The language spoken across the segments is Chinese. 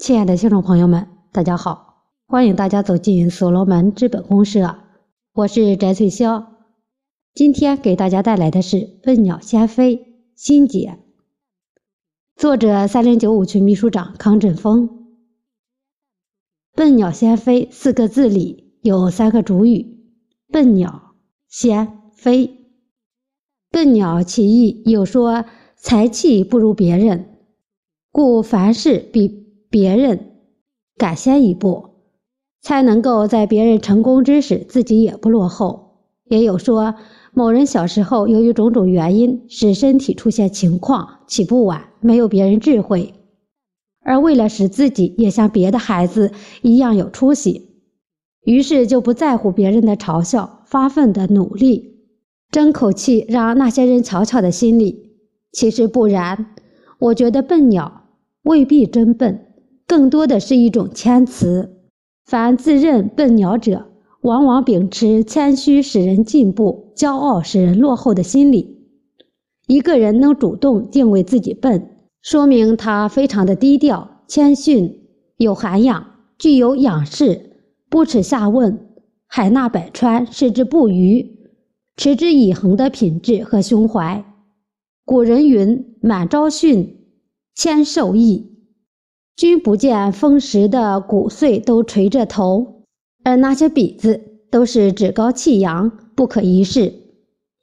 亲爱的听众朋友们，大家好！欢迎大家走进所罗门资本公社，我是翟翠霄。今天给大家带来的是《笨鸟先飞》新解，作者三零九五群秘书长康振峰。《笨鸟先飞》四个字里有三个主语：笨鸟、先、飞。笨鸟其意有说才气不如别人，故凡事比别人赶先一步，才能够在别人成功之时自己也不落后。也有说某人小时候由于种种原因使身体出现情况起步晚，没有别人智慧，而为了使自己也像别的孩子一样有出息，于是就不在乎别人的嘲笑，发奋的努力。争口气，让那些人瞧瞧的心理，其实不然。我觉得笨鸟未必真笨，更多的是一种谦辞。凡自认笨鸟者，往往秉持谦虚使人进步、骄傲使人落后的心理。一个人能主动定位自己笨，说明他非常的低调、谦逊、有涵养，具有仰视、不耻下问、海纳百川、矢志不渝。持之以恒的品质和胸怀。古人云：“满招训，谦受益。”君不见风蚀的骨碎都垂着头，而那些笔子都是趾高气扬、不可一世。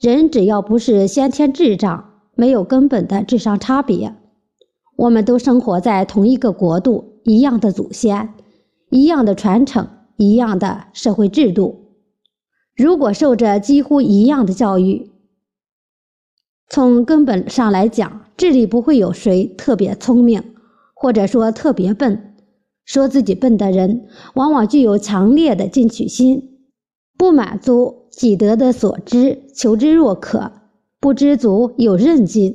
人只要不是先天智障，没有根本的智商差别，我们都生活在同一个国度，一样的祖先，一样的传承，一样的社会制度。如果受着几乎一样的教育，从根本上来讲，智力不会有谁特别聪明，或者说特别笨。说自己笨的人，往往具有强烈的进取心，不满足己得的所知，求知若渴，不知足有韧劲，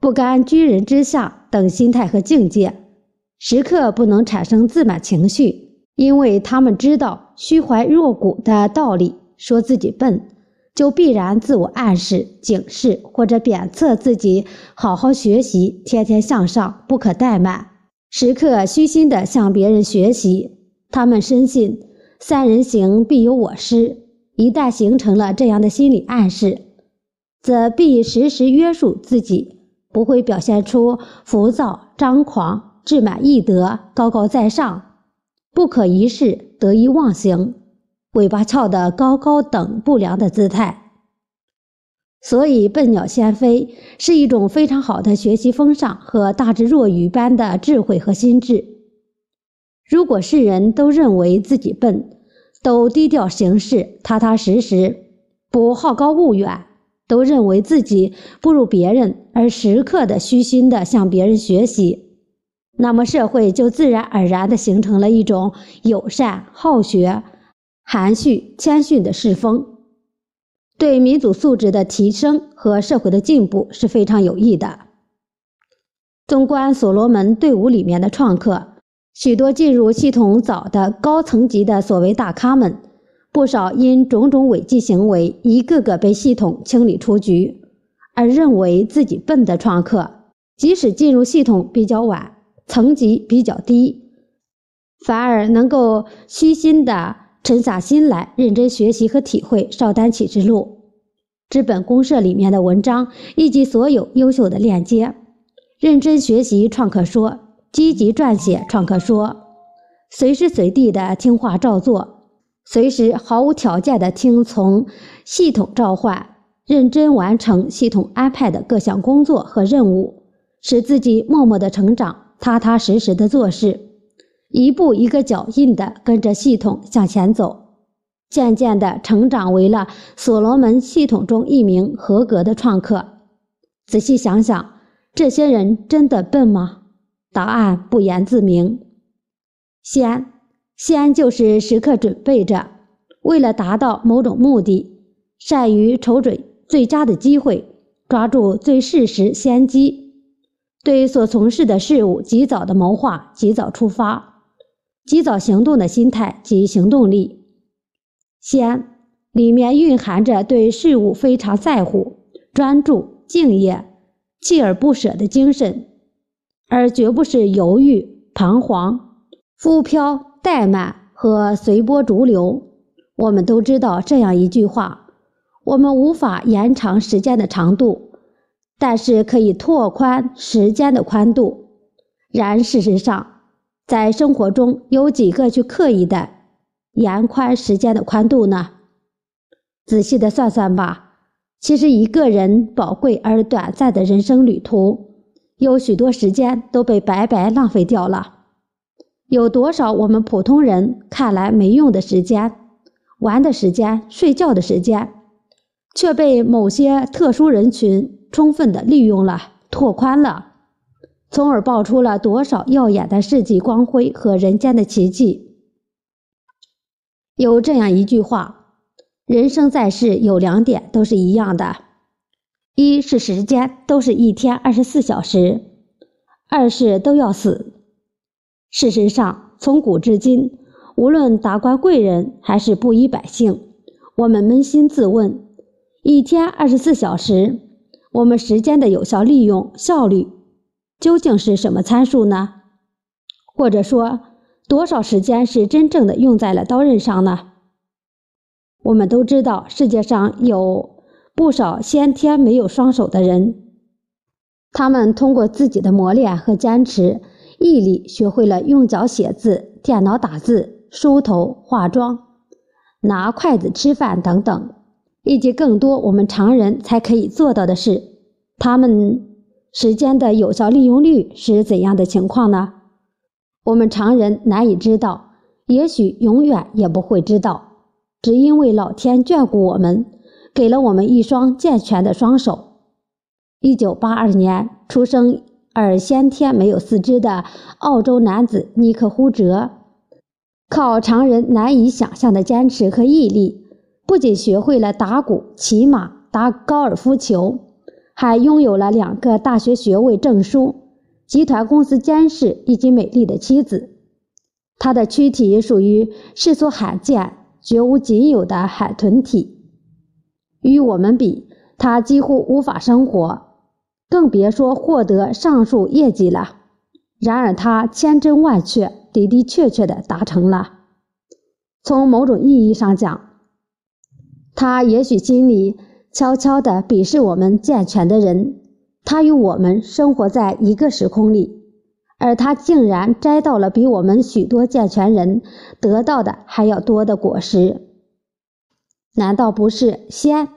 不甘居人之下等心态和境界，时刻不能产生自满情绪。因为他们知道虚怀若谷的道理，说自己笨，就必然自我暗示、警示或者鞭策自己好好学习，天天向上，不可怠慢，时刻虚心地向别人学习。他们深信“三人行，必有我师”，一旦形成了这样的心理暗示，则必时时约束自己，不会表现出浮躁、张狂、志满意得、高高在上。不可一世、得意忘形、尾巴翘得高高等不良的姿态，所以笨鸟先飞是一种非常好的学习风尚和大智若愚般的智慧和心智。如果世人都认为自己笨，都低调行事、踏踏实实，不好高骛远，都认为自己不如别人，而时刻的虚心的向别人学习。那么社会就自然而然地形成了一种友善、好学、含蓄、谦逊的世风，对民族素质的提升和社会的进步是非常有益的。纵观所罗门队伍里面的创客，许多进入系统早的高层级的所谓大咖们，不少因种种违纪行为，一个个被系统清理出局，而认为自己笨的创客，即使进入系统比较晚。层级比较低，反而能够虚心的沉下心来，认真学习和体会少丹启之路、资本公社里面的文章以及所有优秀的链接，认真学习创客说，积极撰写创客说，随时随地的听话照做，随时毫无条件的听从系统召唤，认真完成系统安排的各项工作和任务，使自己默默的成长。踏踏实实的做事，一步一个脚印的跟着系统向前走，渐渐的成长为了所罗门系统中一名合格的创客。仔细想想，这些人真的笨吗？答案不言自明。先，先就是时刻准备着，为了达到某种目的，善于瞅准最佳的机会，抓住最适时先机。对所从事的事物及早的谋划、及早出发、及早行动的心态及行动力，先里面蕴含着对事物非常在乎、专注、敬业、锲而不舍的精神，而绝不是犹豫、彷徨、浮飘怠慢和随波逐流。我们都知道这样一句话：我们无法延长时间的长度，但是可以拓宽时间的宽度。然事实上，在生活中有几个去刻意的延宽时间的宽度呢？仔细的算算吧。其实，一个人宝贵而短暂的人生旅途，有许多时间都被白白浪费掉了。有多少我们普通人看来没用的时间、玩的时间、睡觉的时间，却被某些特殊人群充分的利用了、拓宽了，从而爆出了多少耀眼的世纪光辉和人间的奇迹？有这样一句话。人生在世有两点都是一样的，一是时间都是一天二十四小时，二是都要死。事实上，从古至今，无论达官贵人还是布衣百姓，我们扪心自问：一天二十四小时，我们时间的有效利用效率究竟是什么参数呢？或者说，多少时间是真正的用在了刀刃上呢？我们都知道，世界上有不少先天没有双手的人，他们通过自己的磨练和坚持、毅力，学会了用脚写字、电脑打字、梳头、化妆、拿筷子吃饭等等，以及更多我们常人才可以做到的事。他们时间的有效利用率是怎样的情况呢？我们常人难以知道，也许永远也不会知道。只因为老天眷顾我们，给了我们一双健全的双手。一九八二年出生而先天没有四肢的澳洲男子尼克·胡哲，靠常人难以想象的坚持和毅力，不仅学会了打鼓、骑马、打高尔夫球，还拥有了两个大学学位证书、集团公司监事以及美丽的妻子。他的躯体属于世所罕见。绝无仅有的海豚体，与我们比，他几乎无法生活，更别说获得上述业绩了。然而，他千真万确、的的确确地达成了。从某种意义上讲，他也许心里悄悄地鄙视我们健全的人。他与我们生活在一个时空里。而他竟然摘到了比我们许多健全人得到的还要多的果实，难道不是仙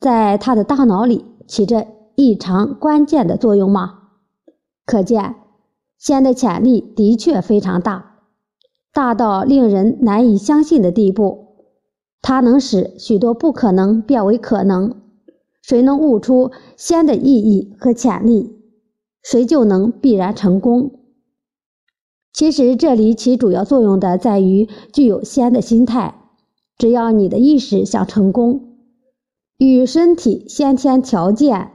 在他的大脑里起着异常关键的作用吗？可见，仙的潜力的确非常大，大到令人难以相信的地步。它能使许多不可能变为可能。谁能悟出仙的意义和潜力？谁就能必然成功。其实这里起主要作用的在于具有仙的心态。只要你的意识想成功，与身体先天条件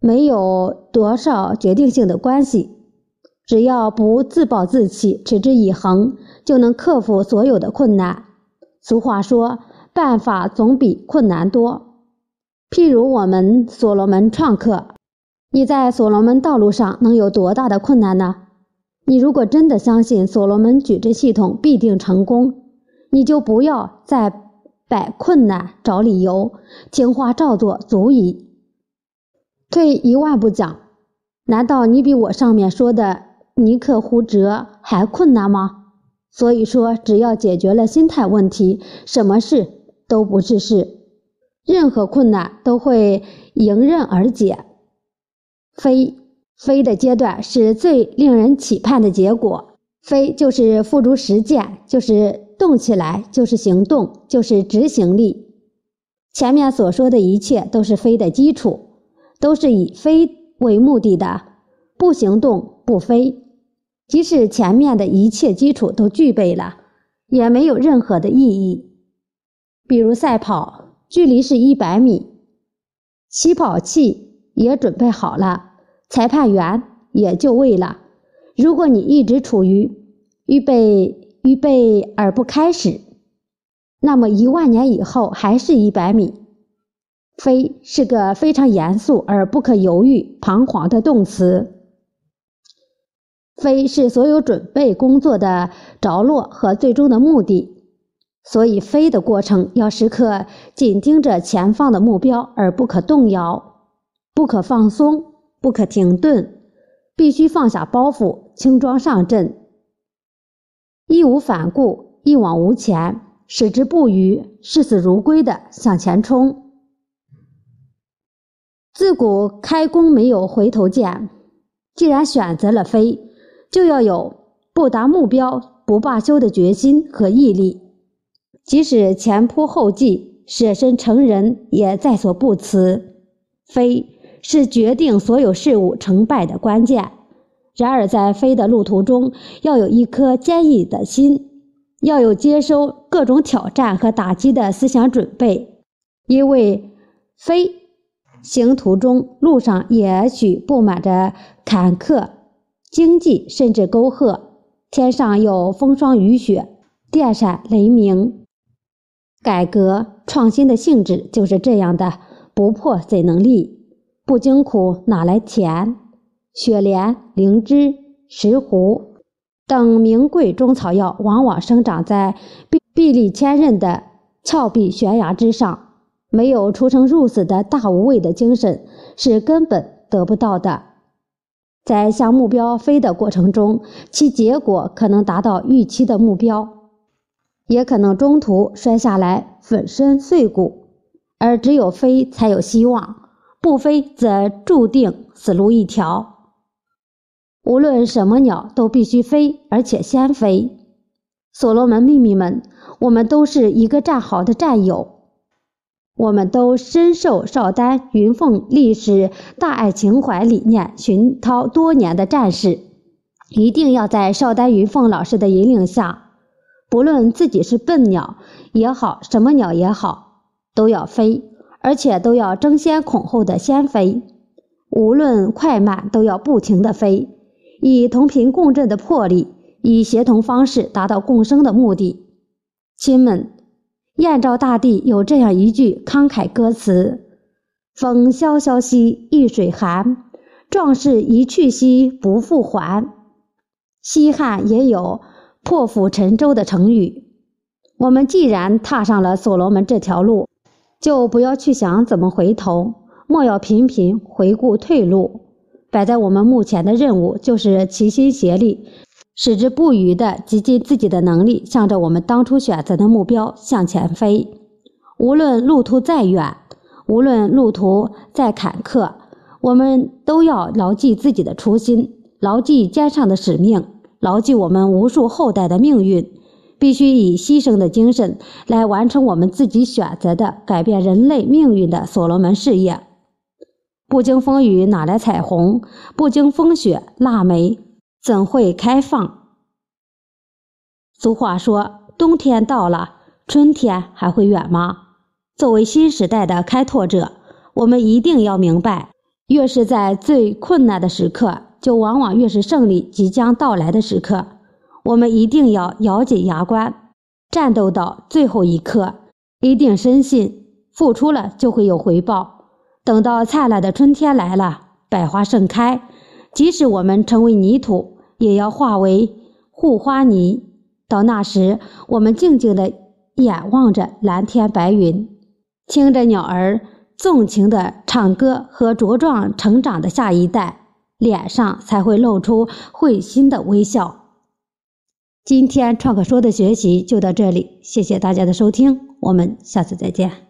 没有多少决定性的关系。只要不自暴自弃，持之以恒，就能克服所有的困难。俗话说：“办法总比困难多。”譬如我们所罗门创客。你在所罗门道路上能有多大的困难呢？你如果真的相信所罗门矩阵系统必定成功，你就不要再摆困难找理由，听话照做足矣。退一万步讲，难道你比我上面说的尼克胡哲还困难吗？所以说，只要解决了心态问题，什么事都不是事，任何困难都会迎刃而解。飞飞的阶段是最令人期盼的结果。飞就是付诸实践，就是动起来，就是行动，就是执行力。前面所说的一切都是飞的基础，都是以飞为目的的。不行动不飞，即使前面的一切基础都具备了，也没有任何的意义。比如赛跑，距离是一百米，起跑器也准备好了。裁判员也就位了。如果你一直处于预备、预备而不开始，那么一万年以后还是一百米。飞是个非常严肃而不可犹豫、彷徨的动词。飞是所有准备工作的着落和最终的目的，所以飞的过程要时刻紧盯着前方的目标，而不可动摇，不可放松，不可停顿，必须放下包袱，轻装上阵，义无反顾，一往无前，矢志不渝，视死如归的向前冲。自古开弓没有回头箭，既然选择了飞。就要有不达目标不罢休的决心和毅力，即使前仆后继、舍身成仁也在所不辞。飞是决定所有事物成败的关键。然而，在飞的路途中，要有一颗坚毅的心，要有接收各种挑战和打击的思想准备。因为飞行途中，路上也许布满着坎坷。经济甚至沟壑，天上有风霜雨雪，电闪雷鸣。改革创新的性质就是这样的，不破怎能立？不经苦哪来甜？雪莲、灵芝、石斛等名贵中草药，往往生长在壁壁立千仞的峭壁悬崖之上，没有出生入死的大无畏的精神，是根本得不到的。在向目标飞的过程中，其结果可能达到预期的目标，也可能中途摔下来粉身碎骨。而只有飞才有希望，不飞则注定死路一条。无论什么鸟都必须飞，而且先飞。所罗门秘密们，我们都是一个战壕的战友。我们都深受邵丹云凤历史大爱情怀理念熏陶多年的战士，一定要在邵丹云凤老师的引领下，不论自己是笨鸟也好，什么鸟也好，都要飞，而且都要争先恐后的先飞。无论快慢，都要不停的飞，以同频共振的魄力，以协同方式达到共生的目的。亲们。燕赵大地有这样一句慷慨歌词：“风萧萧兮易水寒，壮士一去兮不复还。”西汉也有破釜沉舟的成语。我们既然踏上了所罗门这条路，就不要去想怎么回头，莫要频频回顾退路。摆在我们目前的任务就是齐心协力。矢志不渝地极尽自己的能力，向着我们当初选择的目标向前飞。无论路途再远，无论路途再坎坷，我们都要牢记自己的初心，牢记肩上的使命，牢记我们无数后代的命运。必须以牺牲的精神来完成我们自己选择的改变人类命运的所罗门事业。不经风雨哪来彩虹？不经风雪腊梅。怎会开放？俗话说：“冬天到了，春天还会远吗？”作为新时代的开拓者，我们一定要明白，越是在最困难的时刻，就往往越是胜利即将到来的时刻。我们一定要咬紧牙关，战斗到最后一刻，一定深信付出了就会有回报。等到灿烂的春天来了，百花盛开。即使我们成为泥土，也要化为护花泥。到那时，我们静静的眼望着蓝天白云，听着鸟儿纵情的唱歌，和茁壮成长的下一代，脸上才会露出会心的微笑。今天创可说的学习就到这里，谢谢大家的收听，我们下次再见。